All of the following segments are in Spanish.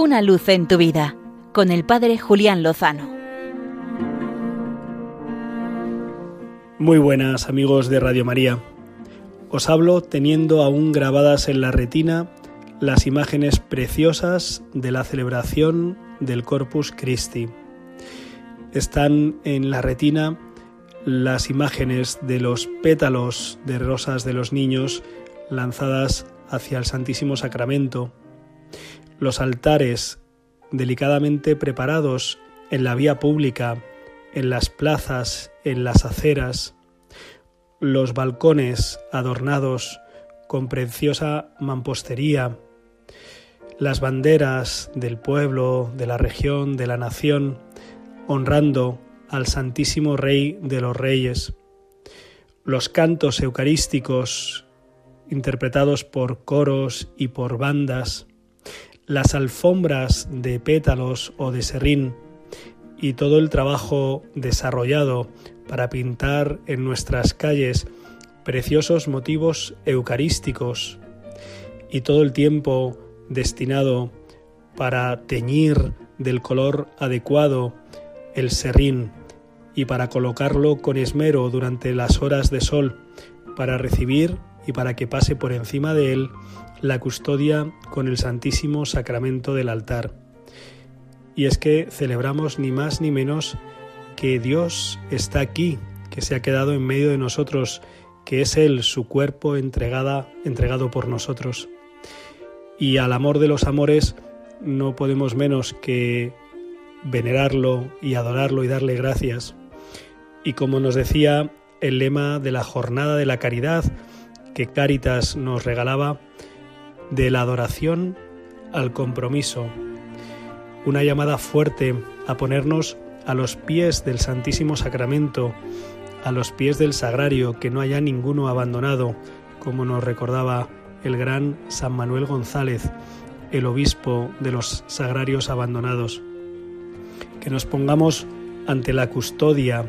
Una luz en tu vida con el Padre Julián Lozano. Muy buenas amigos de Radio María. Os hablo teniendo aún grabadas en la retina las imágenes preciosas de la celebración del Corpus Christi. Están en la retina las imágenes de los pétalos de rosas de los niños lanzadas hacia el Santísimo Sacramento, los altares delicadamente preparados en la vía pública, en las plazas, en las aceras, los balcones adornados con preciosa mampostería, las banderas del pueblo, de la región, de la nación, honrando al Santísimo Rey de los Reyes, los cantos eucarísticos interpretados por coros y por bandas, las alfombras de pétalos o de serrín y todo el trabajo desarrollado para pintar en nuestras calles preciosos motivos eucarísticos y todo el tiempo destinado para teñir del color adecuado el serrín y para colocarlo con esmero durante las horas de sol para recibir y para que pase por encima de él la custodia con el Santísimo Sacramento del altar. Y es que celebramos ni más ni menos que Dios está aquí, que se ha quedado en medio de nosotros, que es Él, su cuerpo entregada, entregado por nosotros. Y al amor de los amores no podemos menos que venerarlo y adorarlo y darle gracias. Y como nos decía el lema de la jornada de la caridad, que Cáritas nos regalaba de la adoración al compromiso, una llamada fuerte a ponernos a los pies del Santísimo Sacramento, a los pies del Sagrario, que no haya ninguno abandonado, como nos recordaba el gran San Manuel González, el obispo de los sagrarios abandonados. Que nos pongamos ante la custodia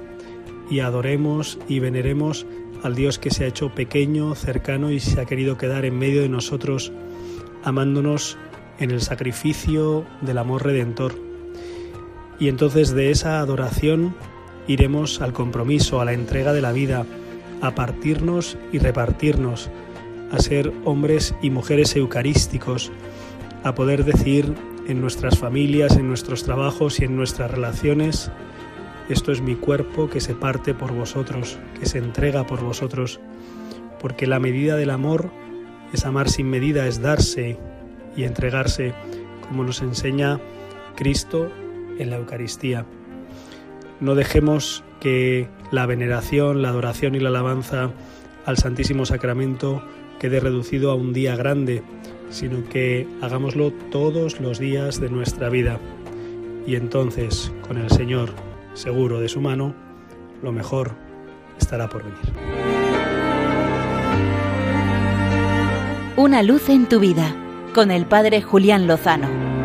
y adoremos y veneremos al Dios que se ha hecho pequeño, cercano y se ha querido quedar en medio de nosotros, amándonos en el sacrificio del amor redentor. Y entonces de esa adoración iremos al compromiso, a la entrega de la vida, a partirnos y repartirnos, a ser hombres y mujeres eucarísticos, a poder decir en nuestras familias, en nuestros trabajos y en nuestras relaciones, esto es mi cuerpo que se parte por vosotros, que se entrega por vosotros, porque la medida del amor es amar sin medida, es darse y entregarse, como nos enseña Cristo en la Eucaristía. No dejemos que la veneración, la adoración y la alabanza al Santísimo Sacramento quede reducido a un día grande, sino que hagámoslo todos los días de nuestra vida. Y entonces, con el Señor, seguro de su mano, lo mejor estará por venir. Una luz en tu vida con el Padre Julián Lozano.